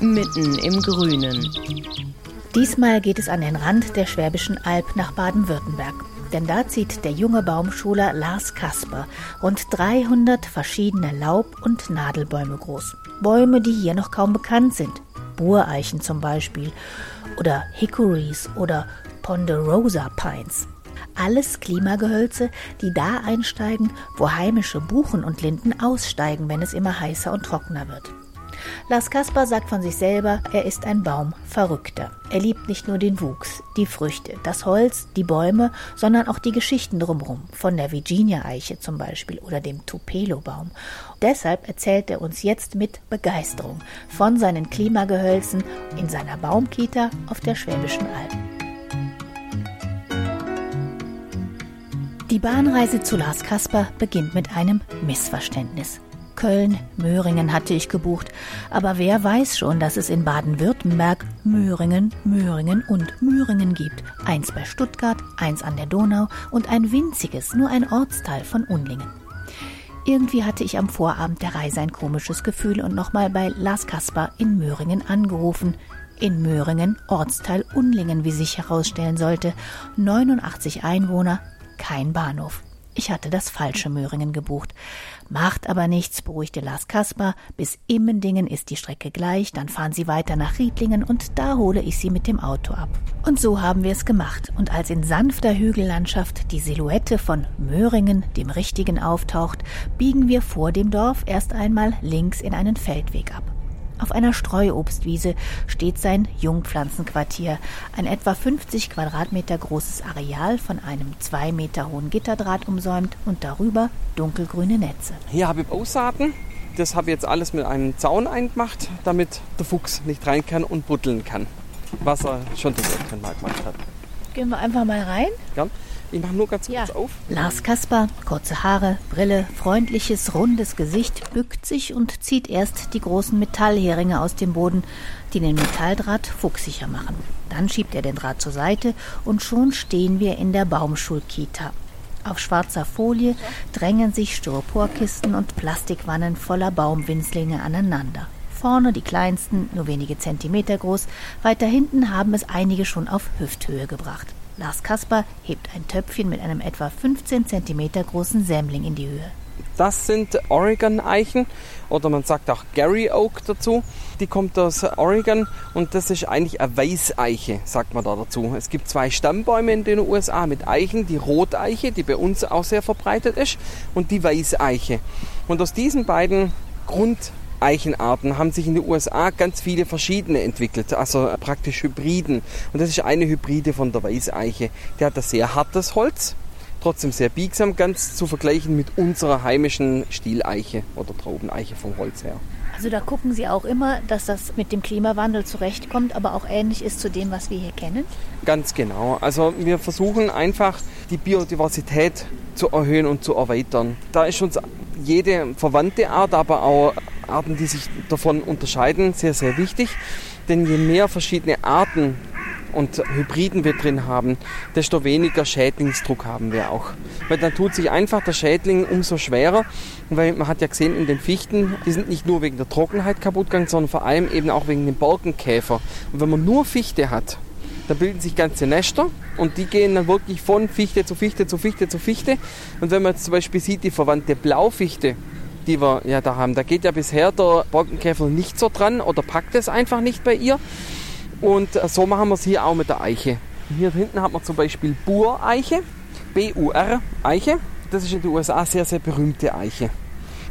mitten im Grünen. Diesmal geht es an den Rand der Schwäbischen Alb nach Baden-Württemberg. Denn da zieht der junge Baumschuler Lars Kasper rund 300 verschiedene Laub- und Nadelbäume groß. Bäume, die hier noch kaum bekannt sind. Bureichen zum Beispiel oder Hickories oder Ponderosa Pines. Alles Klimagehölze, die da einsteigen, wo heimische Buchen und Linden aussteigen, wenn es immer heißer und trockener wird. Lars Kaspar sagt von sich selber, er ist ein Baumverrückter. Er liebt nicht nur den Wuchs, die Früchte, das Holz, die Bäume, sondern auch die Geschichten drumherum, von der Virginia-Eiche zum Beispiel oder dem Tupelo-Baum. Deshalb erzählt er uns jetzt mit Begeisterung von seinen Klimagehölzen in seiner Baumkita auf der Schwäbischen Alb. Die Bahnreise zu Lars Kasper beginnt mit einem Missverständnis. Köln, Möhringen hatte ich gebucht, aber wer weiß schon, dass es in Baden-Württemberg Möhringen, Möhringen und Möhringen gibt. Eins bei Stuttgart, eins an der Donau und ein winziges, nur ein Ortsteil von Unlingen. Irgendwie hatte ich am Vorabend der Reise ein komisches Gefühl und nochmal bei Lars Kaspar in Möhringen angerufen. In Möhringen, Ortsteil Unlingen, wie sich herausstellen sollte. 89 Einwohner, kein Bahnhof. Ich hatte das falsche Möhringen gebucht. Macht aber nichts, beruhigte Lars Kasper. Bis Immendingen ist die Strecke gleich, dann fahren Sie weiter nach Riedlingen und da hole ich Sie mit dem Auto ab. Und so haben wir es gemacht. Und als in sanfter Hügellandschaft die Silhouette von Möhringen, dem Richtigen, auftaucht, biegen wir vor dem Dorf erst einmal links in einen Feldweg ab. Auf einer Streuobstwiese steht sein Jungpflanzenquartier, ein etwa 50 Quadratmeter großes Areal von einem zwei Meter hohen Gitterdraht umsäumt und darüber dunkelgrüne Netze. Hier habe ich Aussaaten. Das habe ich jetzt alles mit einem Zaun eingemacht, damit der Fuchs nicht rein kann und buddeln kann, was er schon das öfteren Mal gemacht hat. Gehen wir einfach mal rein? Ja. Ich mache nur ganz Ja. kurz auf. Lars Kasper, kurze Haare, Brille, freundliches, rundes Gesicht, bückt sich und zieht erst die großen Metallheringe aus dem Boden, die den Metalldraht fuchsicher machen. Dann schiebt er den Draht zur Seite und schon stehen wir in der Baumschulkita. Auf schwarzer Folie drängen sich Styroporkisten und Plastikwannen voller Baumwinzlinge aneinander. Vorne die kleinsten, nur wenige Zentimeter groß, weiter hinten haben es einige schon auf Hüfthöhe gebracht. Lars Kasper hebt ein Töpfchen mit einem etwa 15 Zentimeter großen Sämling in die Höhe. Das sind Oregon-Eichen oder man sagt auch Gary Oak dazu. Die kommt aus Oregon und das ist eigentlich eine Weißeiche, sagt man da dazu. Es gibt zwei Stammbäume in den USA mit Eichen, die Roteiche, die bei uns auch sehr verbreitet ist, und die Weißeiche. Und aus diesen beiden Grundeichenarten haben sich in den USA ganz viele verschiedene entwickelt, also praktisch Hybriden. Und das ist eine Hybride von der Weißeiche. Die hat ein sehr hartes Holz, trotzdem sehr biegsam, ganz zu vergleichen mit unserer heimischen Stieleiche oder Traubeneiche vom Holz her. Also da gucken Sie auch immer, dass das mit dem Klimawandel zurechtkommt, aber auch ähnlich ist zu dem, was wir hier kennen. Ganz genau. Also wir versuchen einfach die Biodiversität zu erhöhen und zu erweitern. Da ist uns jede verwandte Art, aber auch Arten, die sich davon unterscheiden, sehr, sehr wichtig. Denn je mehr verschiedene Arten und Hybriden wir drin haben, desto weniger Schädlingsdruck haben wir auch. Weil dann tut sich einfach der Schädling umso schwerer, weil man hat ja gesehen in den Fichten, die sind nicht nur wegen der Trockenheit kaputt gegangen, sondern vor allem eben auch wegen dem Borkenkäfer. Und wenn man nur Fichte hat, da bilden sich ganze Nester und die gehen dann wirklich von Fichte zu Fichte zu Fichte zu Fichte. Und wenn man jetzt zum Beispiel sieht, die verwandte Blaufichte, die wir ja da haben, da geht ja bisher der Borkenkäfer nicht so dran oder packt es einfach nicht bei ihr. Und so machen wir es hier auch mit der Eiche. Hier hinten hat man zum Beispiel Bur-Eiche, B-U-R-Eiche. Das ist in den USA sehr, sehr berühmte Eiche.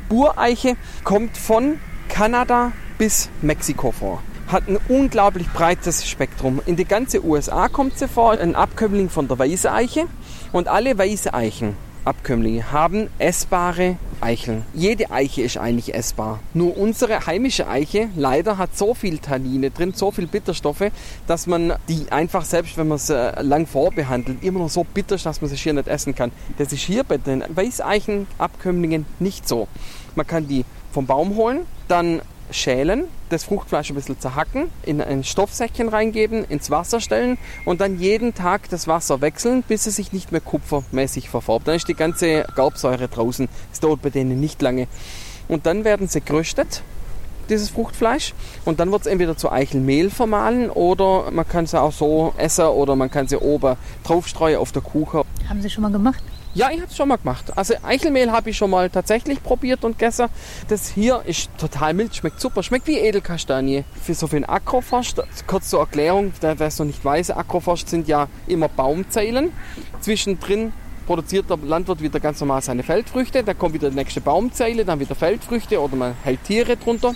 Bureiche kommt von Kanada bis Mexiko vor. Hat ein unglaublich breites Spektrum. In die ganze USA kommt sie vor, ein Abkömmling von der Weißeiche. Und alle Weißeichen Abkömmlinge haben essbare Eicheln. Jede Eiche ist eigentlich essbar. Nur unsere heimische Eiche leider hat so viel Tannine drin, so viel Bitterstoffe, dass man die einfach selbst, wenn man sie äh, lang vorbehandelt, immer noch so bitter ist, dass man sie hier nicht essen kann. Das ist hier bei den Weißeichen-Abkömmlingen nicht so. Man kann die vom Baum holen, dann schälen, das Fruchtfleisch ein bisschen zerhacken, in ein Stoffsäckchen reingeben, ins Wasser stellen und dann jeden Tag das Wasser wechseln, bis es sich nicht mehr kupfermäßig verfärbt. Dann ist die ganze Gaubsäure draußen. Das dauert bei denen nicht lange. Und dann werden sie geröstet, dieses Fruchtfleisch. Und dann wird es entweder zu Eichelmehl vermahlen oder man kann sie auch so essen oder man kann sie oben draufstreuen auf der Kuchen. Haben Sie schon mal gemacht? Ja, ich habe es schon mal gemacht. Also Eichelmehl habe ich schon mal tatsächlich probiert und gegessen. Das hier ist total mild, schmeckt super, schmeckt wie Edelkastanie. Für so viel Agroforst, kurz zur Erklärung, wer es noch nicht weiß, Agroforst sind ja immer Baumzeilen. Zwischendrin produziert der Landwirt wieder ganz normal seine Feldfrüchte, dann kommt wieder die nächste Baumzeile, dann wieder Feldfrüchte oder man hält Tiere drunter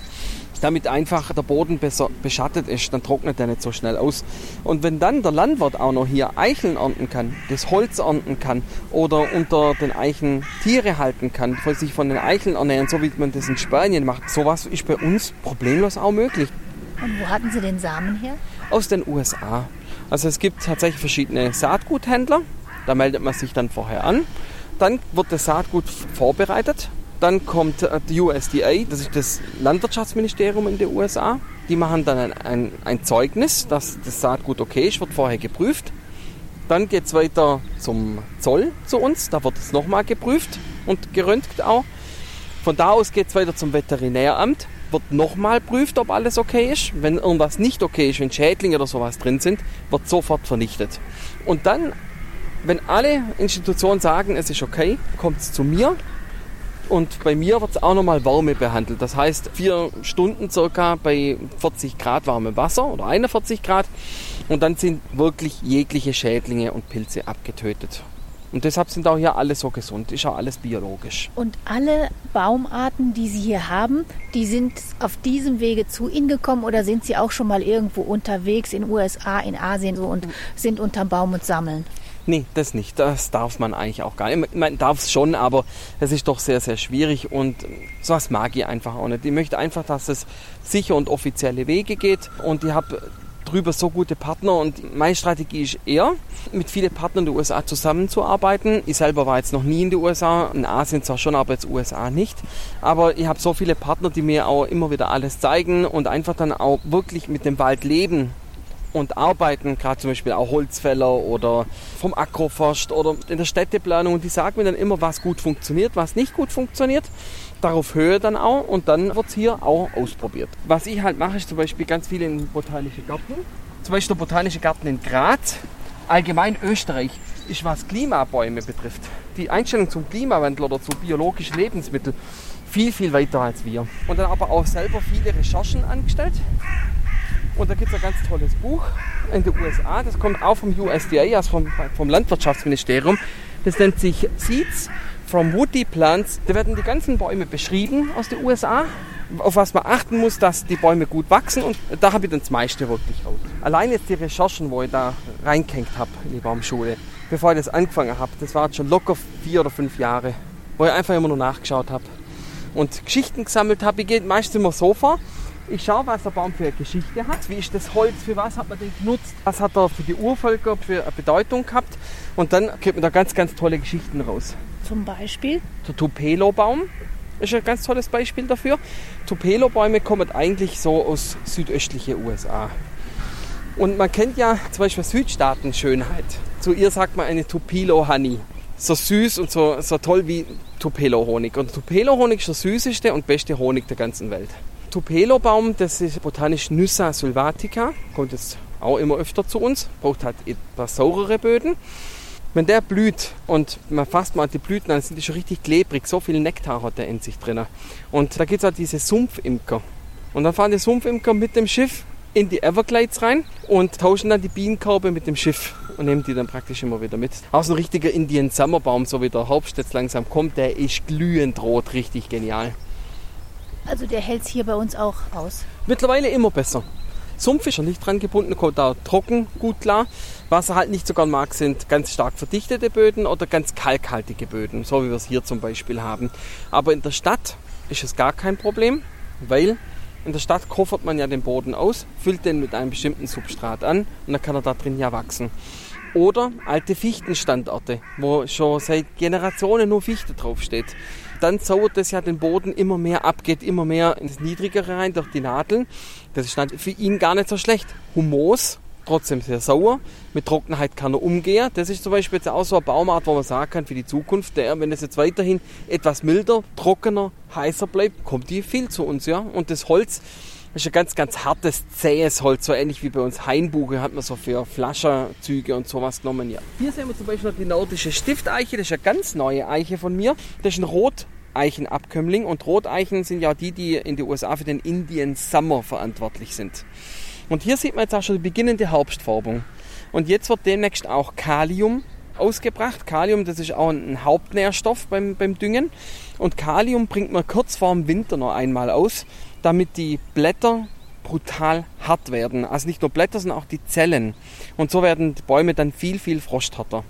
damit einfach der Boden besser beschattet ist, dann trocknet er nicht so schnell aus. Und wenn dann der Landwirt auch noch hier Eicheln ernten kann, das Holz ernten kann oder unter den Eichen Tiere halten kann, sich von den Eicheln ernähren, so wie man das in Spanien macht, sowas ist bei uns problemlos auch möglich. Und wo hatten Sie den Samen her? Aus den USA. Also es gibt tatsächlich verschiedene Saatguthändler, da meldet man sich dann vorher an. Dann wird das Saatgut vorbereitet dann kommt äh, die USDA, das ist das Landwirtschaftsministerium in den USA. Die machen dann ein, ein, ein Zeugnis, dass das Saatgut okay ist, wird vorher geprüft. Dann geht es weiter zum Zoll zu uns, da wird es nochmal geprüft und geröntgt auch. Von da aus geht es weiter zum Veterinäramt, wird nochmal prüft, ob alles okay ist. Wenn irgendwas nicht okay ist, wenn Schädlinge oder sowas drin sind, wird sofort vernichtet. Und dann, wenn alle Institutionen sagen, es ist okay, kommt es zu mir und bei mir wird es auch nochmal Wärme behandelt. Das heißt, vier Stunden circa bei 40 Grad warmem Wasser oder 41 Grad. Und dann sind wirklich jegliche Schädlinge und Pilze abgetötet. Und deshalb sind auch hier alle so gesund, ist auch alles biologisch. Und alle Baumarten, die Sie hier haben, die sind auf diesem Wege zu Ihnen gekommen oder sind Sie auch schon mal irgendwo unterwegs in USA, in Asien so und sind unterm Baum und sammeln? Nee, das nicht. Das darf man eigentlich auch gar nicht. Man darf es schon, aber es ist doch sehr, sehr schwierig und sowas mag ich einfach auch nicht. Ich möchte einfach, dass es sicher und offizielle Wege geht und ich habe drüber so gute Partner und meine Strategie ist eher, mit vielen Partnern in den USA zusammenzuarbeiten. Ich selber war jetzt noch nie in den USA, in Asien zwar schon, aber jetzt USA nicht. Aber ich habe so viele Partner, die mir auch immer wieder alles zeigen und einfach dann auch wirklich mit dem Wald leben und arbeiten, gerade zum Beispiel auch Holzfäller oder vom Agroforst oder in der Städteplanung und die sagen mir dann immer, was gut funktioniert, was nicht gut funktioniert. Darauf höre dann auch und dann wird es hier auch ausprobiert. Was ich halt mache, ist zum Beispiel ganz viel in botanische Gärten. Zum Beispiel der botanische Garten in Graz, allgemein Österreich, ist was Klimabäume betrifft. Die Einstellung zum Klimawandel oder zu biologischen Lebensmitteln viel, viel weiter als wir. Und dann aber auch selber viele Recherchen angestellt und da gibt es ein ganz tolles Buch in den USA, das kommt auch vom USDA, also vom, vom Landwirtschaftsministerium. Das nennt sich Seeds from Woody Plants. Da werden die ganzen Bäume beschrieben aus den USA, auf was man achten muss, dass die Bäume gut wachsen. Und da habe ich dann das meiste wirklich raus. Allein jetzt die Recherchen, wo ich da reingehängt habe in die Baumschule, bevor ich das angefangen habe, das waren schon locker vier oder fünf Jahre, wo ich einfach immer nur nachgeschaut habe und Geschichten gesammelt habe. Ich gehe meistens immer so vor, ich schaue, was der Baum für eine Geschichte hat. Wie ist das Holz? Für was hat man den genutzt? Was hat er für die Urvölker für eine Bedeutung gehabt? Und dann kriegt man da ganz, ganz tolle Geschichten raus. Zum Beispiel? Der Tupelo-Baum ist ein ganz tolles Beispiel dafür. Tupelo-Bäume kommen eigentlich so aus südöstlichen USA. Und man kennt ja zum Beispiel Südstaaten-Schönheit. Zu ihr sagt man eine Tupelo-Honey. So süß und so, so toll wie Tupelo-Honig. Und Tupelo-Honig ist der süßeste und beste Honig der ganzen Welt. Tupelo-Baum, das ist botanisch Nyssa sylvatica, kommt jetzt auch immer öfter zu uns, braucht halt etwas saurere Böden. Wenn der blüht und man fasst mal die Blüten an, sind die schon richtig klebrig, so viel Nektar hat der in sich drin. Und da gibt es auch diese Sumpfimker. Und dann fahren die Sumpfimker mit dem Schiff in die Everglades rein und tauschen dann die Bienenkörbe mit dem Schiff und nehmen die dann praktisch immer wieder mit. Auch so ein richtiger Indian Summerbaum, so wie der jetzt langsam kommt, der ist glühend rot, richtig genial. Also der hält es hier bei uns auch aus. Mittlerweile immer besser. Sumpf ist er nicht dran gebunden, kommt da trocken gut klar. Was er halt nicht so gern mag, sind ganz stark verdichtete Böden oder ganz kalkhaltige Böden, so wie wir es hier zum Beispiel haben. Aber in der Stadt ist es gar kein Problem, weil in der Stadt koffert man ja den Boden aus, füllt den mit einem bestimmten Substrat an und dann kann er da drin ja wachsen. Oder alte Fichtenstandorte, wo schon seit Generationen nur Fichte draufsteht dann sauert das ja den Boden immer mehr ab, geht immer mehr ins Niedrigere rein durch die Nadeln. Das ist dann für ihn gar nicht so schlecht. Humos, trotzdem sehr sauer. Mit Trockenheit kann er umgehen. Das ist zum Beispiel jetzt auch so eine Baumart, wo man sagen kann, für die Zukunft, der, wenn es jetzt weiterhin etwas milder, trockener, heißer bleibt, kommt die viel zu uns, ja. Und das Holz ist ein ganz, ganz hartes, zähes Holz, so ähnlich wie bei uns Hainbuche hat man so für Flascherzüge und sowas genommen, ja. Hier sehen wir zum Beispiel noch die nordische Stifteiche, das ist eine ganz neue Eiche von mir. Das ist ein Rot Eichenabkömmling. Und Roteichen sind ja die, die in den USA für den Indian Summer verantwortlich sind. Und hier sieht man jetzt auch schon die beginnende Herbstfärbung. Und jetzt wird demnächst auch Kalium ausgebracht. Kalium, das ist auch ein Hauptnährstoff beim, beim Düngen. Und Kalium bringt man kurz vor dem Winter noch einmal aus, damit die Blätter brutal hart werden. Also nicht nur Blätter, sondern auch die Zellen. Und so werden die Bäume dann viel, viel frosthärter.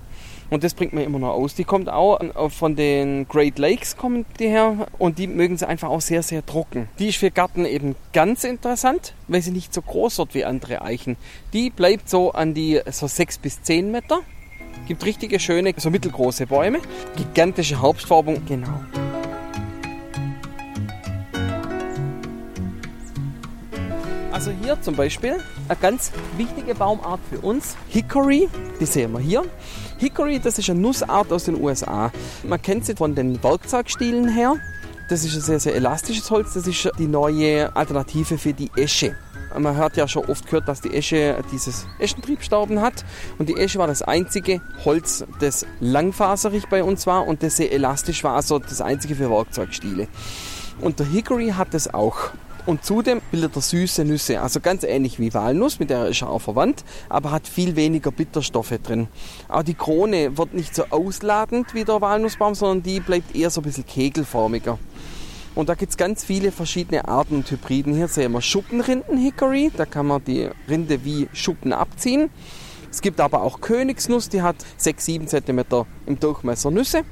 Und das bringt man immer noch aus. Die kommt auch von den Great Lakes kommen die her und die mögen sie einfach auch sehr, sehr trocken. Die ist für Garten eben ganz interessant, weil sie nicht so groß wird wie andere Eichen. Die bleibt so an die so 6 bis 10 Meter. Gibt richtige schöne, so mittelgroße Bäume. Gigantische Herbstfärbung, genau. Also hier zum Beispiel eine ganz wichtige Baumart für uns, Hickory, die sehen wir hier. Hickory, das ist eine Nussart aus den USA. Man kennt sie von den Werkzeugstielen her. Das ist ein sehr, sehr elastisches Holz. Das ist die neue Alternative für die Esche. Man hört ja schon oft gehört, dass die Esche dieses Eschentriebstauben hat. Und die Esche war das einzige Holz, das langfaserig bei uns war und das sehr elastisch war, also das einzige für Werkzeugstiele. Und der Hickory hat das auch. Und zudem bildet er süße Nüsse, also ganz ähnlich wie Walnuss, mit der ist er auch verwandt, aber hat viel weniger Bitterstoffe drin. Auch die Krone wird nicht so ausladend wie der Walnussbaum, sondern die bleibt eher so ein bisschen kegelförmiger. Und da gibt es ganz viele verschiedene Arten und Hybriden. Hier sehen wir Schuppenrinden-Hickory, da kann man die Rinde wie Schuppen abziehen. Es gibt aber auch Königsnuss, die hat 6-7 cm im Durchmesser Nüsse.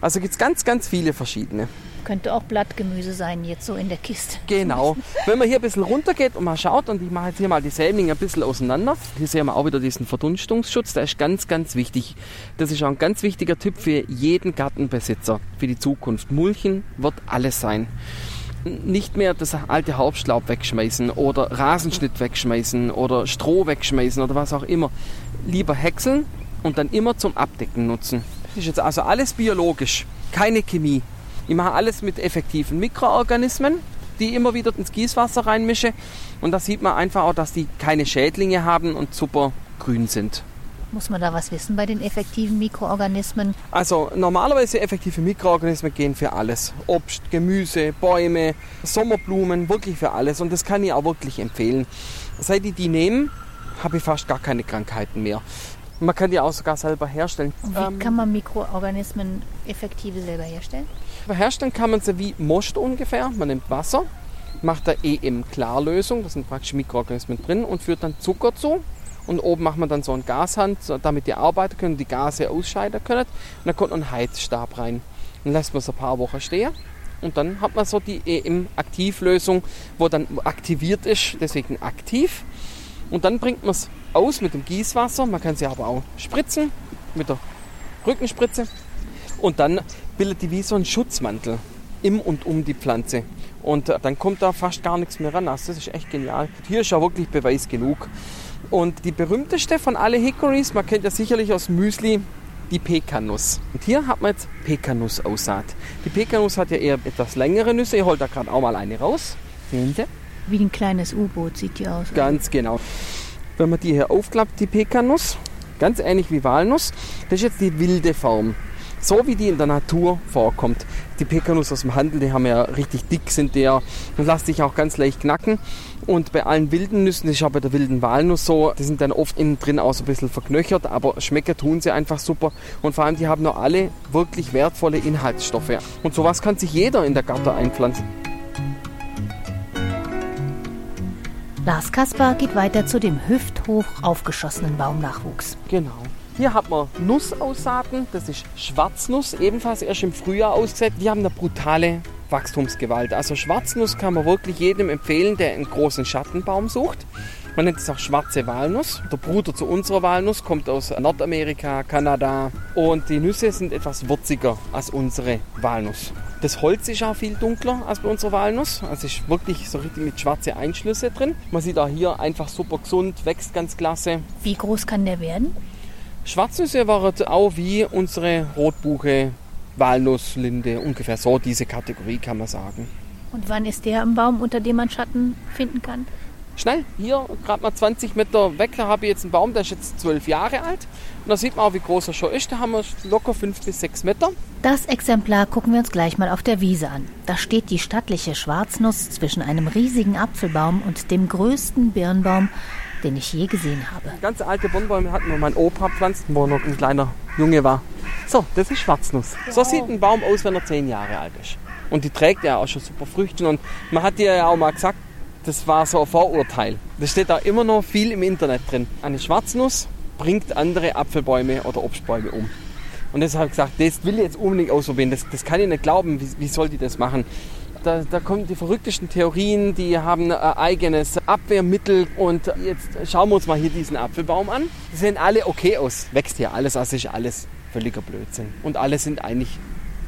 Also gibt es ganz, ganz viele verschiedene. Könnte auch Blattgemüse sein, jetzt so in der Kiste. Genau. Wenn man hier ein bisschen runter geht und mal schaut, und ich mache jetzt hier mal die Sämlinge ein bisschen auseinander. Hier sehen wir auch wieder diesen Verdunstungsschutz, der ist ganz, ganz wichtig. Das ist auch ein ganz wichtiger Tipp für jeden Gartenbesitzer für die Zukunft. Mulchen wird alles sein nicht mehr das alte Hauptschlaub wegschmeißen oder Rasenschnitt wegschmeißen oder Stroh wegschmeißen oder was auch immer. Lieber häckseln und dann immer zum Abdecken nutzen. Das ist jetzt also alles biologisch, keine Chemie. Ich mache alles mit effektiven Mikroorganismen, die immer wieder ins Gießwasser reinmische. Und da sieht man einfach auch, dass die keine Schädlinge haben und super grün sind. Muss man da was wissen bei den effektiven Mikroorganismen? Also normalerweise effektive Mikroorganismen gehen für alles. Obst, Gemüse, Bäume, Sommerblumen, wirklich für alles. Und das kann ich auch wirklich empfehlen. Seit ich die nehme, habe ich fast gar keine Krankheiten mehr. Man kann die auch sogar selber herstellen. Und wie ähm, kann man Mikroorganismen effektive selber herstellen? Herstellen kann man sie wie Most ungefähr. Man nimmt Wasser, macht da EM-Klarlösung, da sind praktisch Mikroorganismen drin und führt dann Zucker zu. Und oben macht man dann so ein Gashand, damit die arbeiten können, die Gase ausscheiden können. Und dann kommt ein Heizstab rein. Dann lässt man es ein paar Wochen stehen. Und dann hat man so die EM-Aktivlösung, wo dann aktiviert ist, deswegen aktiv. Und dann bringt man es aus mit dem Gießwasser. Man kann sie aber auch spritzen mit der Rückenspritze. Und dann bildet die wie so ein Schutzmantel im und um die Pflanze. Und äh, dann kommt da fast gar nichts mehr ran. Also das ist echt genial. Hier ist ja wirklich Beweis genug. Und die berühmteste von alle Hickories, man kennt ja sicherlich aus Müsli, die Pekanuss. Und hier hat man jetzt Pekanuss-Aussaat. Die Pekanuss hat ja eher etwas längere Nüsse. Ich hole da gerade auch mal eine raus. Sehen Sie? Wie ein kleines U-Boot sieht die aus. Ganz genau. Wenn man die hier aufklappt, die Pekanuss, ganz ähnlich wie Walnuss, das ist jetzt die wilde Form. so wie die in der Natur vorkommt. Die Pekanuss aus dem Handel, die haben ja richtig dick, sind der und lassen sich auch ganz leicht knacken. Und bei allen wilden Nüssen, das ist auch bei der wilden Walnuss so, die sind dann oft innen drin auch so ein bisschen verknöchert, aber schmecken tun sie einfach super. Und vor allem, die haben noch alle wirklich wertvolle Inhaltsstoffe. Und sowas kann sich jeder in der Garten einpflanzen. Lars Kaspar geht weiter zu dem hüfthoch aufgeschossenen Baumnachwuchs. Genau. Hier hat man Nussaussaten, das ist Schwarznuss, ebenfalls erst im Frühjahr ausgesät. Die haben eine brutale Wachstumsgewalt. Also Schwarznuss kann man wirklich jedem empfehlen, der einen großen Schattenbaum sucht. Man nennt es auch schwarze Walnuss. Der Bruder zu unserer Walnuss kommt aus Nordamerika, Kanada und die Nüsse sind etwas würziger als unsere Walnuss. Das Holz ist auch viel dunkler als bei unserer Walnuss. Also ist wirklich so richtig mit schwarzen Einschlüsse drin. Man sieht auch hier einfach super gesund, wächst ganz klasse. Wie groß kann der werden? Schwarznüsse waren auch wie unsere Rotbuche, Walnuss, Linde, ungefähr so diese Kategorie kann man sagen. Und wann ist der am Baum, unter dem man Schatten finden kann? Schnell, hier gerade mal 20 Meter weg, da habe ich jetzt einen Baum, der ist jetzt 12 Jahre alt. Und da sieht man auch, wie groß er schon ist. Da haben wir locker 5 bis 6 Meter. Das Exemplar gucken wir uns gleich mal auf der Wiese an. Da steht die stattliche Schwarznuss zwischen einem riesigen Apfelbaum und dem größten Birnbaum, den ich je gesehen habe. Ganz alte Birnbäume hatten wir mein Opa pflanzt, wo er noch ein kleiner Junge war. So, das ist Schwarznuss. So sieht ein Baum aus, wenn er 10 Jahre alt ist. Und die trägt ja auch schon super Früchte. Und man hat dir ja auch mal gesagt, das war so ein Vorurteil. Das steht da immer noch viel im Internet drin. Eine Schwarznuss bringt andere Apfelbäume oder Obstbäume um. Und deshalb habe ich gesagt, das will ich jetzt unbedingt ausprobieren. Das, das kann ich nicht glauben. Wie, wie soll die das machen? Da, da, kommen die verrücktesten Theorien, die haben ein eigenes Abwehrmittel. Und jetzt schauen wir uns mal hier diesen Apfelbaum an. Die sehen alle okay aus. Wächst hier alles, also ist alles völliger Blödsinn. Und alle sind eigentlich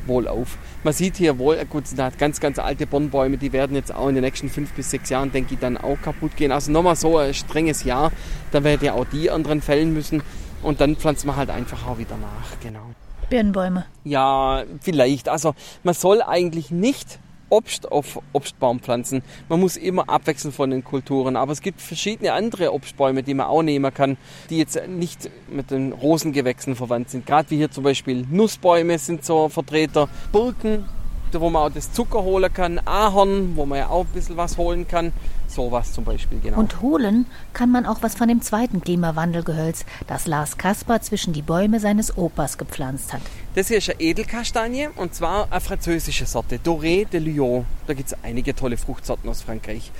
wohlauf. Man sieht hier wohl, gut, sind halt ganz, ganz alte Birnbäume, die werden jetzt auch in den nächsten fünf bis sechs Jahren, denke ich, dann auch kaputt gehen. Also nochmal so ein strenges Jahr, dann werden ja auch die anderen fällen müssen und dann pflanzt man halt einfach auch wieder nach, genau. Birnbäume. Ja, vielleicht. Also man soll eigentlich nicht Obst auf Obstbaumpflanzen. Man muss immer abwechseln von den Kulturen. Aber es gibt verschiedene andere Obstbäume, die man auch nehmen kann, die jetzt nicht mit den Rosengewächsen verwandt sind. Gerade wie hier zum Beispiel Nussbäume sind so Vertreter, Birken, wo man auch das Zucker holen kann, Ahorn, wo man ja auch ein bisschen was holen kann. Sowas zum Beispiel, genau. Und holen kann man auch was von dem zweiten Klimawandelgehölz, das Lars Kasper zwischen die Bäume seines Opas gepflanzt hat. Das hier ist eine Edelkastanie und zwar eine französische Sorte, Doré de Lyon. Da gibt es einige tolle Fruchtsorten aus Frankreich.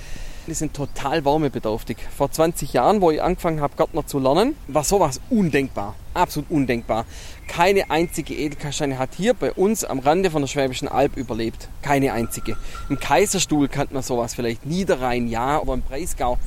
Die sind total wärmebedürftig. Vor 20 Jahren, wo ich angefangen habe, Gärtner zu lernen, war sowas undenkbar. Absolut undenkbar. Keine einzige Edelkastanie hat hier bei uns am Rande von der Schwäbischen Alb überlebt. Keine einzige. Im Kaiserstuhl kannte man sowas vielleicht. Niederrhein, ja, oder im Breisgau.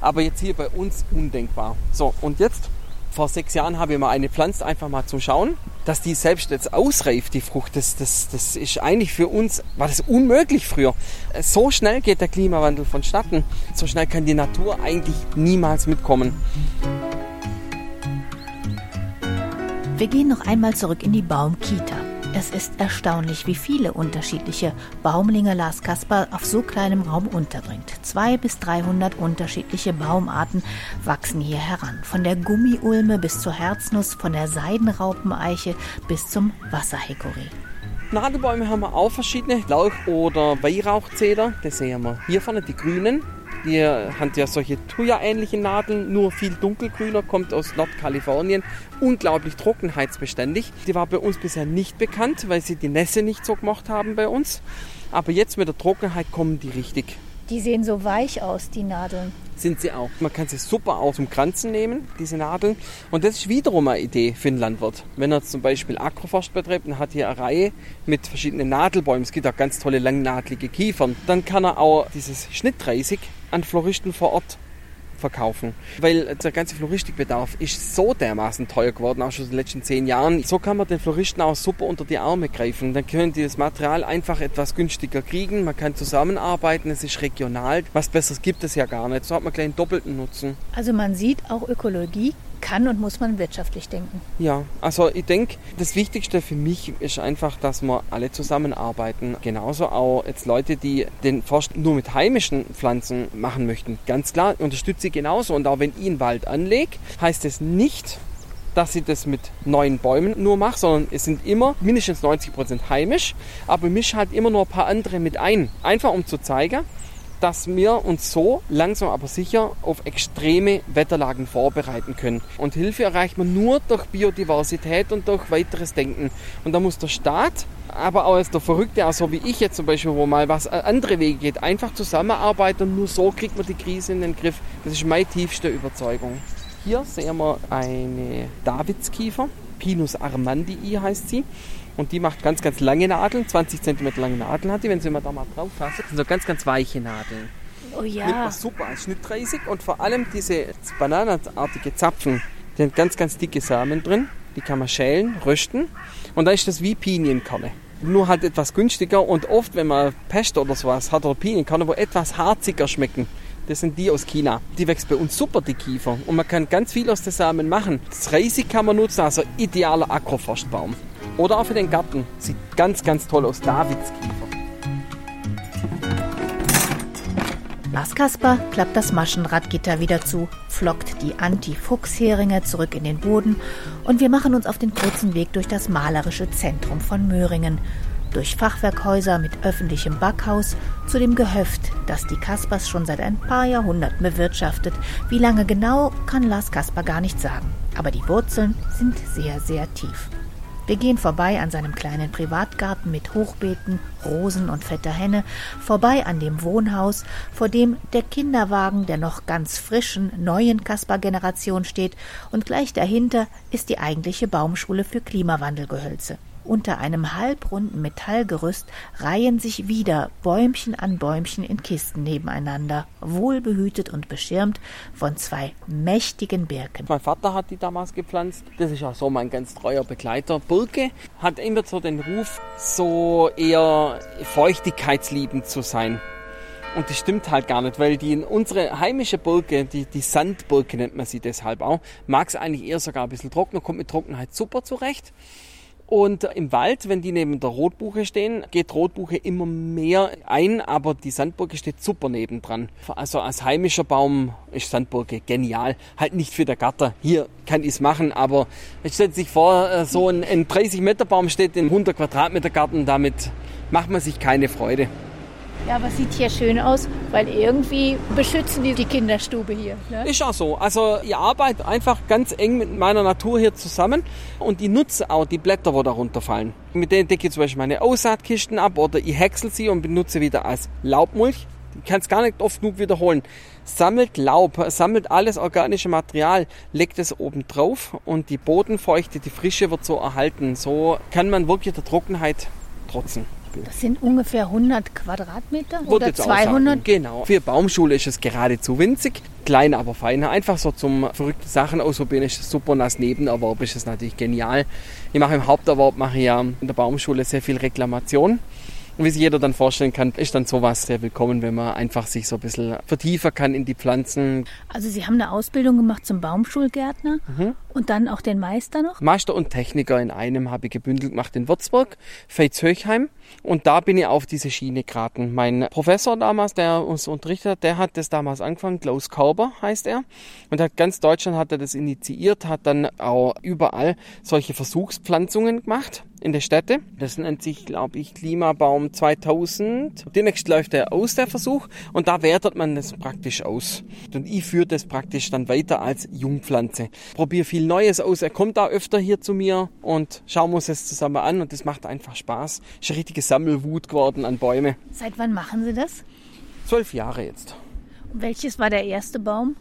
Aber jetzt hier bei uns undenkbar. So, und jetzt vor sechs Jahren habe ich mal eine pflanzt, einfach mal zum Schauen, dass die selbst jetzt ausreift, die Frucht. Das, das, das ist eigentlich für uns, war das unmöglich früher. So schnell geht der Klimawandel vonstatten. So schnell kann die Natur eigentlich niemals mitkommen. Wir gehen noch einmal zurück in die Baumkita. Es ist erstaunlich, wie viele unterschiedliche Baumlinge Lars Kasper auf so kleinem Raum unterbringt. Zwei bis 300 unterschiedliche Baumarten wachsen hier heran. Von der Gummiulme bis zur Herznuss, von der Seidenraupeneiche bis zum Wasserhickory. Nadelbäume haben wir auch verschiedene, Lauch- oder Weihrauchzeder. Das sehen wir hier vorne, die grünen. Die haben ja solche Thuja-ähnlichen Nadeln, nur viel dunkelgrüner, kommt aus Nordkalifornien. Unglaublich trockenheitsbeständig. Die war bei uns bisher nicht bekannt, weil sie die Nässe nicht so gemacht haben bei uns. Aber jetzt mit der Trockenheit kommen die richtig. Die sehen so weich aus, die Nadeln. Sind sie auch. Man kann sie super auch zum Kranzen nehmen, diese Nadeln. Und das ist wiederum eine Idee für einen Landwirt. Wenn er zum Beispiel Agroforst betreibt und hat hier eine Reihe mit verschiedenen Nadelbäumen, es gibt auch ganz tolle langnadlige Kiefern, dann kann er auch dieses Schnittreisig an Floristen vor Ort verkaufen. Weil der ganze Floristikbedarf ist so dermaßen teuer geworden, auch schon in den letzten zehn Jahren. So kann man den Floristen auch super unter die Arme greifen. Dann können die das Material einfach etwas günstiger kriegen. Man kann zusammenarbeiten, es ist regional. Was Besseres gibt es ja gar nicht. So hat man gleich einen doppelten Nutzen. Also man sieht, auch Ökologie kann und muss man wirtschaftlich denken. Ja, also ich denke, das Wichtigste für mich ist einfach, dass wir alle zusammenarbeiten. Genauso auch jetzt Leute, die den Forst nur mit heimischen Pflanzen machen möchten. Ganz klar, unterstütze ich genauso. Und auch wenn ich einen Wald anlege, heißt es nicht, dass ich das mit neuen Bäumen nur mache, sondern es sind immer mindestens 90 Prozent heimisch, aber ich mische halt immer nur ein paar andere mit ein. Einfach um zu zeigen, dass wir uns so langsam aber sicher auf extreme Wetterlagen vorbereiten können. Und Hilfe erreicht man nur durch Biodiversität und durch weiteres Denken. Und da muss der Staat, aber auch als der Verrückte, auch so wie ich jetzt zum Beispiel, wo mal was andere Wege geht, einfach zusammenarbeiten und nur so kriegt man die Krise in den Griff. Das ist meine tiefste Überzeugung. Hier sehen wir eine Davidskiefer, Pinus armandii heißt sie. Und die macht ganz, ganz lange Nadeln, 20 cm lange Nadeln hat die, wenn sie mal da mal drauf fasst. Das sind so ganz, ganz weiche Nadeln. Oh ja. Nimmt man super als Schnittreisig und vor allem diese bananenartige Zapfen, die haben ganz, ganz dicke Samen drin. Die kann man schälen, rösten und dann ist das wie Pinienkerne. Nur halt etwas günstiger und oft, wenn man Pest oder sowas hat oder Pinienkerne, wo etwas harziger schmecken. Das sind die aus China. Die wächst bei uns super, die Kiefer. Und man kann ganz viel aus den Samen machen. Das Reisig kann man nutzen, also idealer Agroforstbaum. Oder auch für den Garten. Sieht ganz, ganz toll aus. Davidskiefer. Lars Kasper klappt das Maschenradgitter wieder zu, flockt die Anti-Fuchsheringe zurück in den Boden und wir machen uns auf den kurzen Weg durch das malerische Zentrum von Möhringen. Durch Fachwerkhäuser mit öffentlichem Backhaus zu dem Gehöft, das die Kaspers schon seit ein paar Jahrhunderten bewirtschaftet. Wie lange genau, kann Lars Kasper gar nicht sagen. Aber die Wurzeln sind sehr, sehr tief. Wir gehen vorbei an seinem kleinen Privatgarten mit Hochbeeten, Rosen und fetter Henne, vorbei an dem Wohnhaus, vor dem der Kinderwagen der noch ganz frischen, neuen Kasper-Generation steht, und gleich dahinter ist die eigentliche Baumschule für Klimawandelgehölze. Unter einem halbrunden Metallgerüst reihen sich wieder Bäumchen an Bäumchen in Kisten nebeneinander, wohlbehütet und beschirmt von zwei mächtigen Birken. Mein Vater hat die damals gepflanzt. Das ist auch so mein ganz treuer Begleiter. Birke hat immer so den Ruf, so eher feuchtigkeitsliebend zu sein. Und das stimmt halt gar nicht, weil die unsere heimische Birke, die, die Sandbirke nennt man sie deshalb auch, mag es eigentlich eher sogar ein bisschen trockener, kommt mit Trockenheit super zurecht. Und im Wald, wenn die neben der Rotbuche stehen, geht Rotbuche immer mehr ein, aber die Sandburge steht super nebendran. Also als heimischer Baum ist Sandburge genial. Halt nicht für der Gatter. Hier kann ich es machen, aber stellt sich vor, äh, so ein, ein 30 Meter Baum steht in 100 Quadratmeter Garten, damit macht man sich keine Freude. Ja, aber sieht hier schön aus, weil irgendwie beschützen die die Kinderstube hier. Ne? Ist auch so. Also ich arbeite einfach ganz eng mit meiner Natur hier zusammen und ich nutze auch die Blätter, die da runterfallen. Mit denen decke ich zum Beispiel meine Aussaatkisten ab oder ich häcksel sie und benutze wieder als Laubmulch. Ich kann es gar nicht oft genug wiederholen. Sammelt Laub, sammelt alles organische Material, legt es oben drauf und die Bodenfeuchte, die Frische wird so erhalten. So kann man wirklich der Trockenheit trotzen. Das sind ungefähr 100 Quadratmeter Würde oder jetzt auch 200. sagen. Genau. Für Baumschule ist es geradezu winzig. Klein, aber fein. Einfach so zum verrückte Sachen ausprobieren ist es super. Und als Nebenerwerb ist es natürlich genial. Ich mache im Haupterwerb mache ich ja in der Baumschule sehr viel Reklamation. Und wie sich jeder dann vorstellen kann, ist dann sowas sehr willkommen, wenn man einfach sich so ein bisschen vertiefen kann in die Pflanzen. Also Sie haben eine Ausbildung gemacht zum Baumschulgärtner und dann auch den Meister noch? Meister und Techniker in einem habe ich gebündelt gemacht in Würzburg, Veitshöchheim. Und da bin ich auf diese Schiene geraten. Mein Professor damals, der uns unterrichtet hat, der hat das damals angefangen. Klaus Kauber heißt er. Und hat ganz Deutschland hat er das initiiert, hat dann auch überall solche Versuchspflanzungen gemacht in der Städte. Das nennt sich, glaube ich, Klimabaum 2000. Demnächst läuft er aus, der Versuch. Und da wertet man das praktisch aus. Und ich führe das praktisch dann weiter als Jungpflanze. Probiere viel Neues aus. Er kommt da öfter hier zu mir und schauen wir uns das zusammen an. Und das macht einfach Spaß. Ist eine richtige Sammelwut geworden an Bäume. Seit wann machen Sie das? Zwölf Jahre jetzt. Und welches war der erste Baum?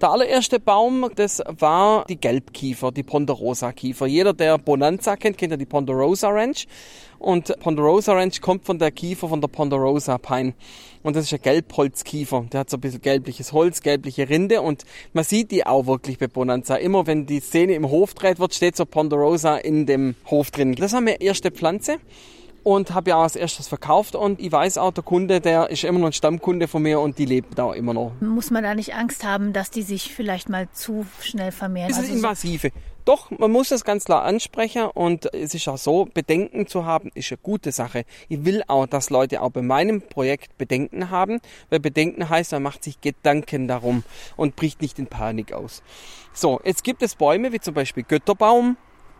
Der allererste Baum, das war die Gelbkiefer, die Ponderosa-Kiefer. Jeder, der Bonanza kennt, kennt ja die Ponderosa Ranch. Und Ponderosa Ranch kommt von der Kiefer von der Ponderosa Pine. Und das ist ein Gelbholzkiefer. Der hat so ein bisschen gelbliches Holz, gelbliche Rinde und man sieht die auch wirklich bei Bonanza. Immer wenn die Szene im Hof dreht wird, steht so Ponderosa in dem Hof drin. Das haben wir erste Pflanze. Und habe ja als erstes verkauft und ich weiß auch, der Kunde, der ist immer noch ein Stammkunde von mir und die lebt da immer noch. Muss man da nicht Angst haben, dass die sich vielleicht mal zu schnell vermehren? Das ist Also so- invasive. Doch, man muss das ganz klar ansprechen und es ist auch so, Bedenken zu haben, ist eine gute Sache. Ich will auch, dass Leute auch bei meinem Projekt Bedenken haben, weil Bedenken heißt, man macht sich Gedanken darum und bricht nicht in Panik aus. So, jetzt gibt es Bäume wie zum Beispiel Götterbaum,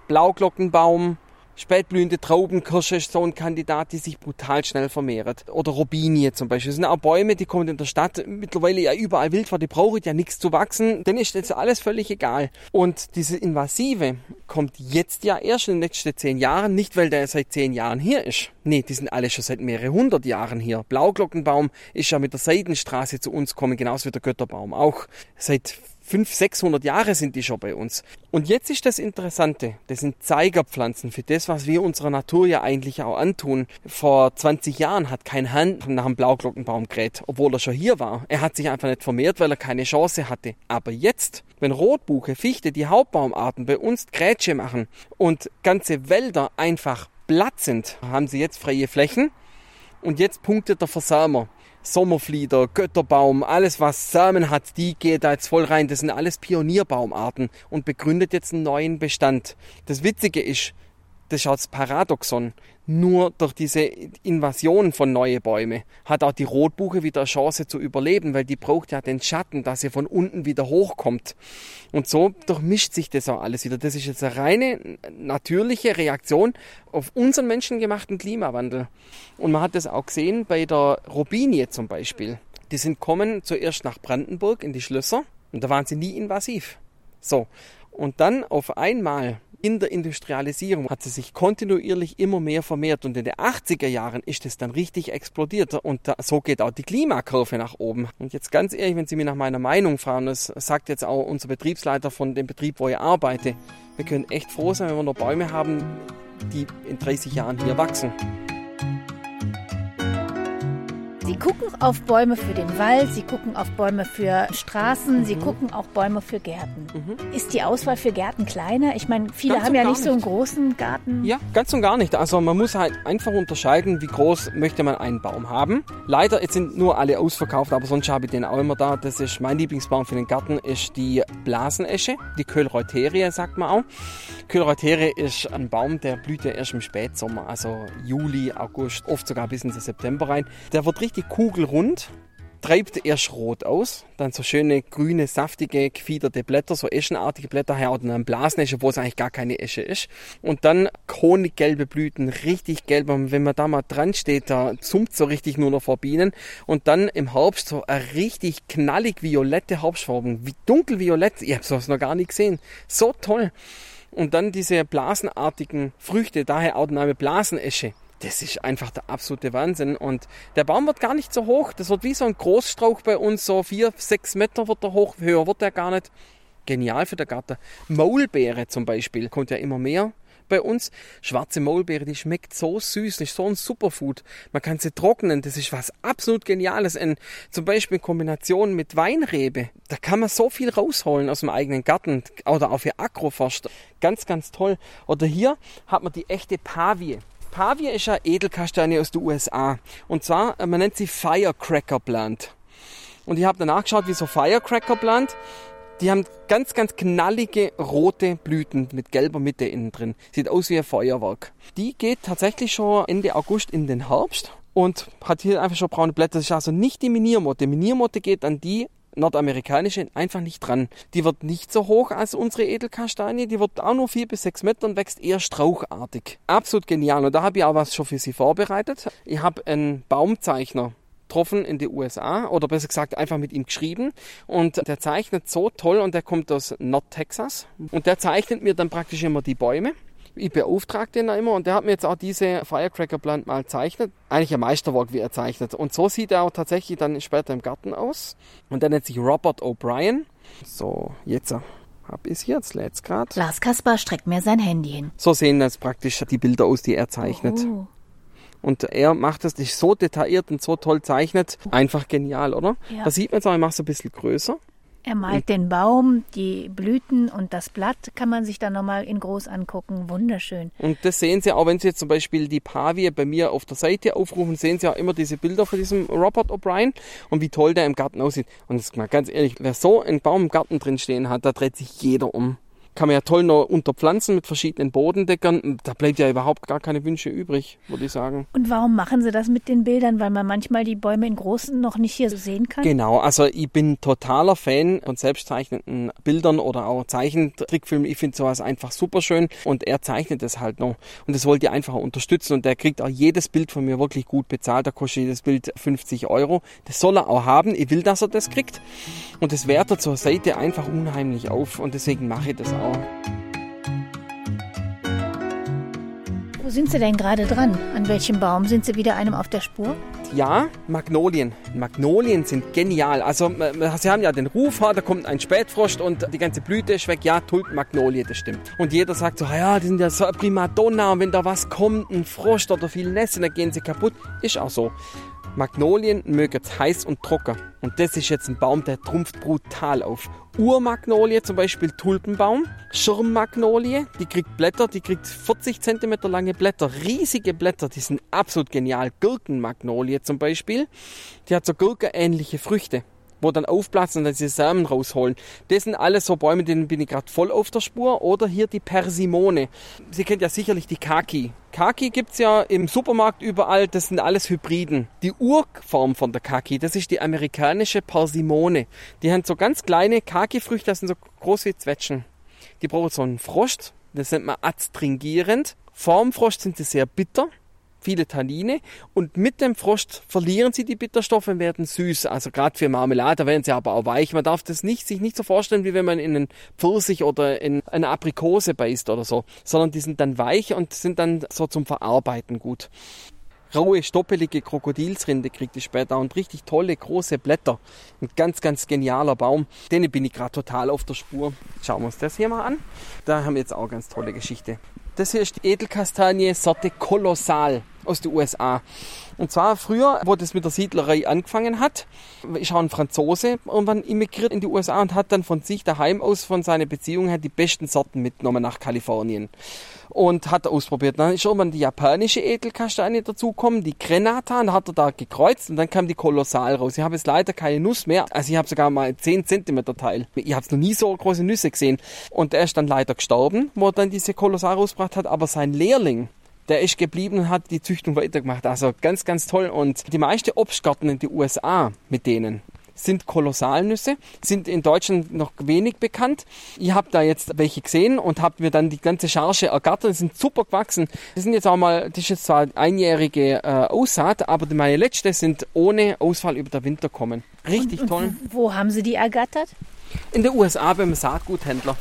Blauglockenbaum, spätblühende Traubenkirsche ist so ein Kandidat, die sich brutal schnell vermehrt. Oder Robinie zum Beispiel. Das sind auch Bäume, die kommen in der Stadt mittlerweile ja überall wild vor, die brauchen ja nichts zu wachsen. Denen ist jetzt alles völlig egal. Und diese Invasive kommt jetzt ja erst in den letzten zehn Jahren, nicht weil der seit zehn Jahren hier ist. Nee, die sind alle schon seit mehreren hundert Jahren hier. Blauglockenbaum ist ja mit der Seidenstraße zu uns gekommen, genauso wie der Götterbaum auch. Seit 500, 600 Jahre sind die schon bei uns. Und jetzt ist das Interessante, das sind Zeigerpflanzen für das, was wir unserer Natur ja eigentlich auch antun. Vor 20 Jahren hat kein Hahn nach einem Blauglockenbaum gerät, obwohl er schon hier war. Er hat sich einfach nicht vermehrt, weil er keine Chance hatte. Aber jetzt, wenn Rotbuche, Fichte, die Hauptbaumarten bei uns Grätsche machen und ganze Wälder einfach platt sind, haben sie jetzt freie Flächen und jetzt punktet der Versamer. Sommerflieder, Götterbaum, alles was Samen hat, die geht da jetzt voll rein. Das sind alles Pionierbaumarten und begründet jetzt einen neuen Bestand. Das Witzige ist, das ist auch das Paradoxon. Nur durch diese Invasion von neue Bäume hat auch die Rotbuche wieder eine Chance zu überleben, weil die braucht ja den Schatten, dass sie von unten wieder hochkommt. Und so durchmischt sich das auch alles wieder. Das ist jetzt eine reine natürliche Reaktion auf unseren menschengemachten Klimawandel. Und man hat das auch gesehen bei der Robinie zum Beispiel. Die sind kommen zuerst nach Brandenburg in die Schlösser und da waren sie nie invasiv. So. Und dann auf einmal in der Industrialisierung hat sie sich kontinuierlich immer mehr vermehrt und in den 80er Jahren ist es dann richtig explodiert und da, so geht auch die Klimakurve nach oben. Und jetzt ganz ehrlich, wenn Sie mich nach meiner Meinung fragen, das sagt jetzt auch unser Betriebsleiter von dem Betrieb, wo ich arbeite, wir können echt froh sein, wenn wir noch Bäume haben, die in 30 Jahren hier wachsen. Sie gucken auf Bäume für den Wald, sie gucken auf Bäume für Straßen, sie gucken auch Bäume für Gärten. Ist die Auswahl für Gärten kleiner? Ich meine, viele Ganz haben ja nicht so einen großen Garten. Ja, ganz und gar nicht. Also man muss halt einfach unterscheiden, wie groß möchte man einen Baum haben. Leider, jetzt sind nur alle ausverkauft, aber sonst habe ich den auch immer da. Das ist mein Lieblingsbaum für den Garten, ist die Blasenesche, die Kölreuterie, sagt man auch. Kölreuterie ist ein Baum, der blüht ja erst im Spätsommer, also Juli, August, oft sogar bis in den September rein. Der wird richtig kugelrund, treibt erst rot aus, dann so schöne grüne, saftige, gefiederte Blätter, so eschenartige Blätter, her und dann Blasenesche, wo es eigentlich gar keine Esche ist. Und dann honiggelbe Blüten, richtig gelb. Und wenn man da mal dran steht, da zummt so richtig nur noch vor Bienen. Und dann im Herbst so eine richtig knallig violette Hauptfarben, wie dunkelviolett. Ich habe sowas noch gar nicht gesehen. So toll. Und dann diese blasenartigen Früchte, daher auch der Name Blasenesche. Das ist einfach der absolute Wahnsinn. Und der Baum wird gar nicht so hoch. Das wird wie so ein Großstrauch bei uns, so vier, sechs Meter wird er hoch. Höher wird er gar nicht. Genial für den Garten. Maulbeere zum Beispiel kommt ja immer mehr bei uns. Schwarze Maulbeere, die schmeckt so süß, das ist so ein Superfood. Man kann sie trocknen, das ist was absolut Geniales. In, zum Beispiel in Kombination mit Weinrebe. Da kann man so viel rausholen aus dem eigenen Garten oder auch für Agroforst. Ganz, ganz toll. Oder hier hat man die echte Pavie. Pavie ist eine Edelkastanie aus den USA. Und zwar, äh, man nennt sie Firecracker Plant. Und ich habe danach geschaut, wie so Firecracker Plant. Die haben ganz, ganz knallige rote Blüten mit gelber Mitte innen drin. Sieht aus wie ein Feuerwerk. Die geht tatsächlich schon Ende August in den Herbst und hat hier einfach schon braune Blätter. Das ist also nicht die Miniermotte. Miniermotte geht an die nordamerikanische einfach nicht dran. Die wird nicht so hoch als unsere Edelkastanie. Die wird auch nur vier bis sechs Meter und wächst eher strauchartig. Absolut genial. Und da habe ich auch was schon für Sie vorbereitet. Ich habe einen Baumzeichner getroffen in die USA oder besser gesagt einfach mit ihm geschrieben und der zeichnet so toll und der kommt aus Nordtexas und der zeichnet mir dann praktisch immer die Bäume. Ich beauftrage den da immer und der hat mir jetzt auch diese Firecracker Plant mal zeichnet. Eigentlich ein Meisterwerk, wie er zeichnet. Und so sieht er auch tatsächlich dann später im Garten aus. Und der nennt sich Robert O'Brien. So, jetzt hab ich's jetzt, let's grad. Lars Kasper streckt mir sein Handy hin. So sehen jetzt praktisch die Bilder aus, die er zeichnet. Oh. Und er macht das nicht so detailliert und so toll zeichnet. Einfach genial, oder? Ja. Da sieht man jetzt auch, ich mache es ein bisschen größer. Er malt den Baum, die Blüten und das Blatt kann man sich dann nochmal in groß angucken. Wunderschön. Und das sehen Sie auch, wenn Sie jetzt zum Beispiel die Pavie bei mir auf der Seite aufrufen, sehen Sie auch immer diese Bilder von diesem Robert O'Brien und wie toll der im Garten aussieht. Und das ist mal ganz ehrlich, wer so einen Baum im Garten drin stehen hat, da dreht sich jeder um kann man ja toll noch unterpflanzen mit verschiedenen Bodendeckern. Da bleibt ja überhaupt gar keine Wünsche übrig, würde ich sagen. Und warum machen Sie das mit den Bildern? Weil man manchmal die Bäume in großen noch nicht hier sehen kann? Genau, also ich bin totaler Fan von selbstzeichneten Bildern oder auch Zeichentrickfilmen. Ich finde sowas einfach super schön und er zeichnet es halt noch. Und das wollte ich einfach unterstützen und der kriegt auch jedes Bild von mir wirklich gut bezahlt. Da kostet jedes Bild 50 Euro. Das soll er auch haben. Ich will, dass er das kriegt. Und das wertet zur Seite einfach unheimlich auf und deswegen mache ich das auch. Wo sind Sie denn gerade dran? An welchem Baum sind Sie wieder einem auf der Spur? Ja, Magnolien. Magnolien sind genial. Also, sie haben ja den Ruf, da kommt ein Spätfrost und die ganze Blüte ist weg. Ja, Tulpenmagnolie, das stimmt. Und jeder sagt so, ja, die sind ja so eine Primadonna und wenn da was kommt, ein Frost oder viel Nässe, dann gehen sie kaputt. Ist auch so. Magnolien mögen heiß und trocken. Und das ist jetzt ein Baum, der trumpft brutal auf. Urmagnolie, zum Beispiel Tulpenbaum. Schirmmagnolie, die kriegt Blätter, die kriegt 40 cm lange Blätter, riesige Blätter, die sind absolut genial. Gurkenmagnolie zum Beispiel, die hat so gurkenähnliche Früchte wo dann aufplatzen und dann die Samen rausholen. Das sind alles so Bäume, denen bin ich gerade voll auf der Spur. Oder hier die Persimone. Sie kennt ja sicherlich die Kaki. Kaki gibt's ja im Supermarkt überall, das sind alles Hybriden. Die Urform von der Kaki, das ist die amerikanische Persimone. Die haben so ganz kleine Kaki-Früchte, das sind so groß wie Zwetschgen. Die brauchen so einen Frost, das nennt man adstringierend. Vorm Frost sind sie sehr bitter viele Tannine und mit dem Frost verlieren sie die Bitterstoffe und werden süß. Also gerade für Marmelade werden sie aber auch weich. Man darf das nicht, sich nicht so vorstellen, wie wenn man in einen Pfirsich oder in eine Aprikose beißt oder so, sondern die sind dann weich und sind dann so zum Verarbeiten gut. Raue, stoppelige Krokodilsrinde kriegt die später und richtig tolle, große Blätter. Ein ganz, ganz genialer Baum. Den bin ich gerade total auf der Spur. Schauen wir uns das hier mal an. Da haben wir jetzt auch ganz tolle Geschichte. Das hier ist die Edelkastanie Sorte Kolossal aus den USA. Und zwar früher, wo das mit der Siedlerei angefangen hat, ist auch ein Franzose irgendwann immigriert in die USA und hat dann von sich daheim aus, von seiner Beziehung her, die besten Sorten mitgenommen nach Kalifornien. Und hat ausprobiert. Dann ist irgendwann die japanische Edelkastanie dazugekommen, die Grenata, und hat er da gekreuzt und dann kam die Kolossal raus. Ich habe jetzt leider keine Nuss mehr. Also ich habe sogar mal 10 cm Teil. Ich habe noch nie so große Nüsse gesehen. Und er ist dann leider gestorben, wo er dann diese Kolossal rausgebracht hat. Aber sein Lehrling, der ist geblieben und hat die Züchtung weitergemacht. Also ganz, ganz toll. Und die meisten Obstgärten in den USA mit denen sind Kolossalnüsse, sind in Deutschland noch wenig bekannt. Ich habe da jetzt welche gesehen und habe mir dann die ganze Charge ergattert. Die sind super gewachsen. Die sind jetzt auch mal, das ist jetzt zwar einjährige äh, Aussaat, aber meine letzte sind ohne Ausfall über den Winter kommen. Richtig und, toll. Und wo haben Sie die ergattert? In den USA beim Saatguthändler.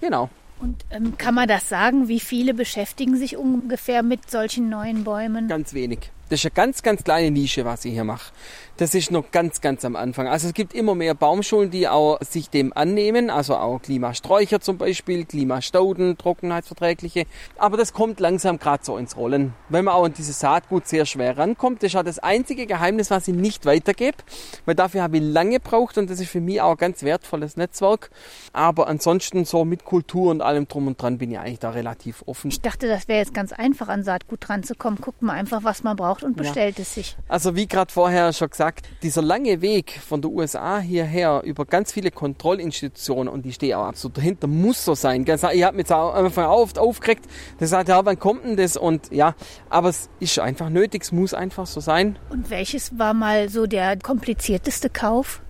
Genau. Und ähm, kann man das sagen? Wie viele beschäftigen sich ungefähr mit solchen neuen Bäumen? Ganz wenig. Das ist eine ganz, ganz kleine Nische, was ich hier mache. Das ist noch ganz, ganz am Anfang. Also es gibt immer mehr Baumschulen, die auch sich dem annehmen, also auch Klimasträucher zum Beispiel, Klimastauden, trockenheitsverträgliche. Aber das kommt langsam gerade so ins Rollen. Wenn man auch an dieses Saatgut sehr schwer rankommt, das ist auch das einzige Geheimnis, was ich nicht weitergebe, weil dafür habe ich lange gebraucht und das ist für mich auch ein ganz wertvolles Netzwerk. Aber ansonsten so mit Kultur und allem drum und dran bin ich eigentlich da relativ offen. Ich dachte, das wäre jetzt ganz einfach an Saatgut dran zu kommen. Guckt man einfach, was man braucht und bestellt ja. es sich. Also wie gerade vorher schon gesagt, dieser lange Weg von der USA hierher über ganz viele Kontrollinstitutionen und die stehe auch absolut dahinter, muss so sein. Ich habe mich auch am Anfang auf, aufgeregt, der sagt, ja, wann kommt denn das? Und ja, aber es ist einfach nötig, es muss einfach so sein. Und welches war mal so der komplizierteste Kauf?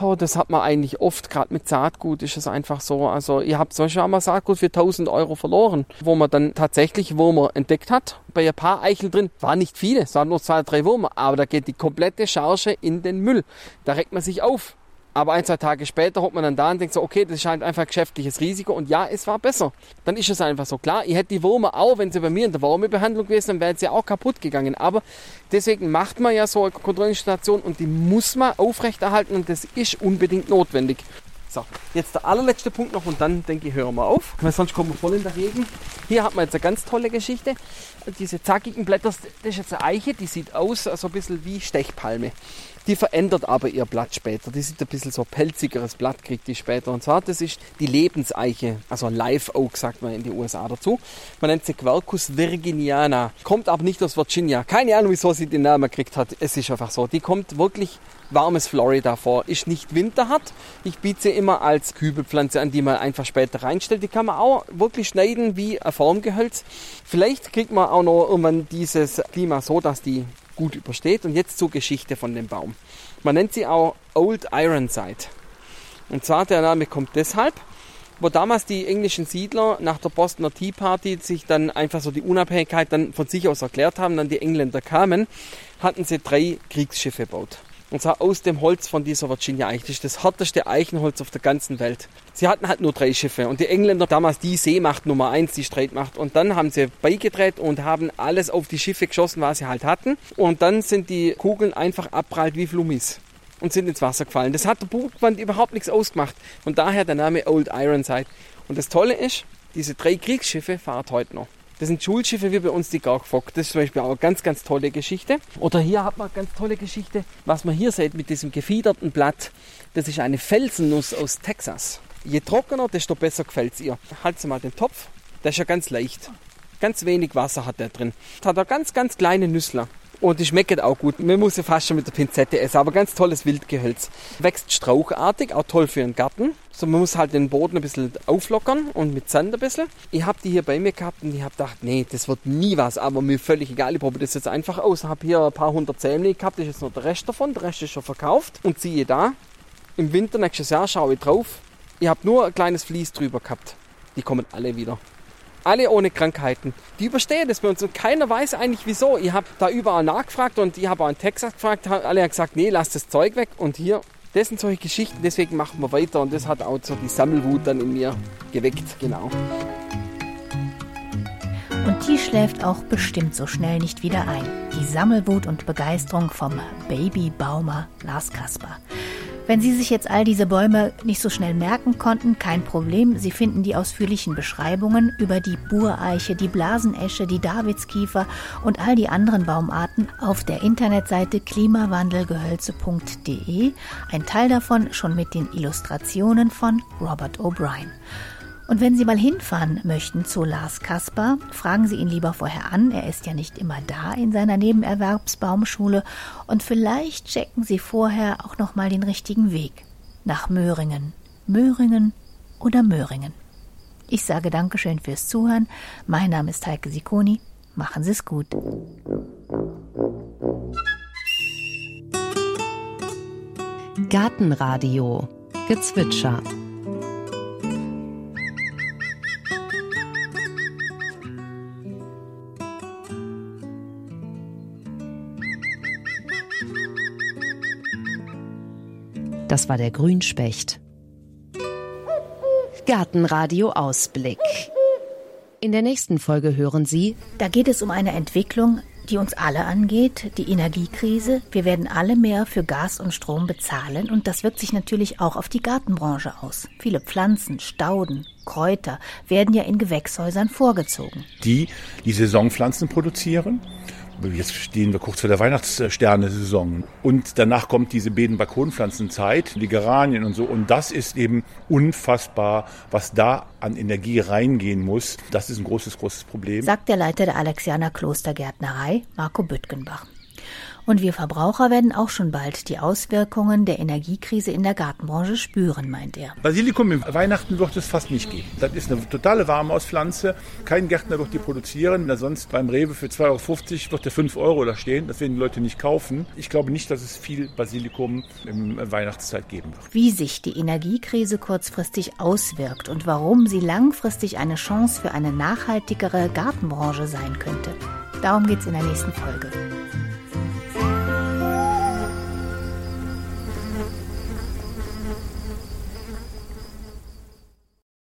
Oh, das hat man eigentlich oft, gerade mit Saatgut ist es einfach so. Also ihr habt zum Beispiel einmal Saatgut für 1000 Euro verloren, wo man dann tatsächlich Würmer entdeckt hat. Bei ein paar Eicheln drin war nicht viele, es waren nur zwei, drei Würmer, aber da geht die komplette Charge in den Müll. Da regt man sich auf. Aber ein, zwei Tage später hockt man dann da und denkt so, okay, das scheint einfach geschäftliches Risiko und ja, es war besser. Dann ist es einfach so klar. Ich hätte die Würmer auch, wenn sie bei mir in der Wurmebehandlung gewesen wären, wären sie auch kaputt gegangen. Aber deswegen macht man ja so eine Kontrollstation und die muss man aufrechterhalten und das ist unbedingt notwendig. So, jetzt der allerletzte Punkt noch und dann denke ich, hören wir auf, weil sonst kommen wir voll in der Regen. Hier hat man jetzt eine ganz tolle Geschichte. Diese zackigen Blätter, das ist jetzt eine Eiche, die sieht aus so ein bisschen wie Stechpalme. Die verändert aber ihr Blatt später. Die sieht ein bisschen so pelzigeres Blatt, kriegt die später. Und zwar, das ist die Lebenseiche, also Live Oak sagt man in den USA dazu. Man nennt sie Quercus virginiana. Kommt aber nicht aus Virginia. Keine Ahnung, wieso sie den Namen gekriegt hat. Es ist einfach so. Die kommt wirklich warmes Florida vor. Ist nicht winterhart. Ich biete sie immer als Kübelpflanze an, die man einfach später reinstellt. Die kann man auch wirklich schneiden wie ein Formgehölz. Vielleicht kriegt man auch noch irgendwann dieses Klima so, dass die gut übersteht. Und jetzt zur Geschichte von dem Baum. Man nennt sie auch Old Ironside. Und zwar der Name kommt deshalb, wo damals die englischen Siedler nach der Bostoner Tea Party sich dann einfach so die Unabhängigkeit dann von sich aus erklärt haben, dann die Engländer kamen, hatten sie drei Kriegsschiffe gebaut. Und zwar aus dem Holz von dieser Virginia Eiche. Das ist das härteste Eichenholz auf der ganzen Welt. Sie hatten halt nur drei Schiffe. Und die Engländer damals die Seemacht Nummer eins, die Streitmacht. Und dann haben sie beigedreht und haben alles auf die Schiffe geschossen, was sie halt hatten. Und dann sind die Kugeln einfach abprallt wie Flummis. Und sind ins Wasser gefallen. Das hat der Burgwand überhaupt nichts ausgemacht. Und daher der Name Old Ironside. Und das Tolle ist, diese drei Kriegsschiffe fahren heute noch. Das sind Schulschiffe wie bei uns die Gargfock. Das ist zum Beispiel auch eine ganz, ganz tolle Geschichte. Oder hier hat man eine ganz tolle Geschichte. Was man hier sieht mit diesem gefiederten Blatt, das ist eine Felsennuss aus Texas. Je trockener, desto besser gefällt es ihr. Halten mal den Topf. Der ist ja ganz leicht. Ganz wenig Wasser hat der drin. Hat er ganz, ganz kleine Nüssler. Und die schmeckt auch gut. Man muss ja fast schon mit der Pinzette essen, aber ganz tolles Wildgehölz. Wächst strauchartig, auch toll für einen Garten. So, man muss halt den Boden ein bisschen auflockern und mit Sand ein bisschen. Ich habe die hier bei mir gehabt und ich habe gedacht, nee, das wird nie was, aber mir völlig egal. Ich probiere das jetzt einfach aus. Habe hier ein paar hundert Zähmchen gehabt, das ist jetzt noch der Rest davon. Der Rest ist schon verkauft. Und siehe da, im Winter nächstes Jahr schaue ich drauf. Ich habe nur ein kleines Vlies drüber gehabt. Die kommen alle wieder alle ohne Krankheiten. Die überstehen das bei uns und keiner weiß eigentlich wieso. Ich habe da überall nachgefragt und ich habe auch in Texas gefragt, alle haben gesagt, nee, lass das Zeug weg und hier, das sind solche Geschichten, deswegen machen wir weiter und das hat auch so die Sammelwut dann in mir geweckt, genau. Und die schläft auch bestimmt so schnell nicht wieder ein. Die Sammelwut und Begeisterung vom Babybaumer Lars Kasper. Wenn Sie sich jetzt all diese Bäume nicht so schnell merken konnten, kein Problem. Sie finden die ausführlichen Beschreibungen über die Bureiche, die Blasenesche, die Davidskiefer und all die anderen Baumarten auf der Internetseite klimawandelgehölze.de. Ein Teil davon schon mit den Illustrationen von Robert O'Brien. Und wenn Sie mal hinfahren möchten zu Lars Kasper, fragen Sie ihn lieber vorher an. Er ist ja nicht immer da in seiner Nebenerwerbsbaumschule. Und vielleicht checken Sie vorher auch noch mal den richtigen Weg nach Möhringen. Möhringen oder Möhringen. Ich sage Dankeschön fürs Zuhören. Mein Name ist Heike Sikoni. Machen Sie es gut. Gartenradio Gezwitscher Das war der Grünspecht. Gartenradio Ausblick. In der nächsten Folge hören Sie. Da geht es um eine Entwicklung, die uns alle angeht, die Energiekrise. Wir werden alle mehr für Gas und Strom bezahlen und das wirkt sich natürlich auch auf die Gartenbranche aus. Viele Pflanzen, Stauden, Kräuter werden ja in Gewächshäusern vorgezogen. Die die Saisonpflanzen produzieren Jetzt stehen wir kurz vor der Weihnachtssterne-Saison. Und danach kommt diese Beeten-Balkonpflanzenzeit, die Geranien und so. Und das ist eben unfassbar, was da an Energie reingehen muss. Das ist ein großes, großes Problem. Sagt der Leiter der Alexianer Klostergärtnerei, Marco Büttgenbach. Und wir Verbraucher werden auch schon bald die Auswirkungen der Energiekrise in der Gartenbranche spüren, meint er. Basilikum im Weihnachten wird es fast nicht geben. Das ist eine totale Warmauspflanze. Kein Gärtner wird die produzieren. Sonst beim Rewe für 2,50 Euro wird der 5 Euro da stehen. Das werden die Leute nicht kaufen. Ich glaube nicht, dass es viel Basilikum im Weihnachtszeit geben wird. Wie sich die Energiekrise kurzfristig auswirkt und warum sie langfristig eine Chance für eine nachhaltigere Gartenbranche sein könnte. Darum geht es in der nächsten Folge.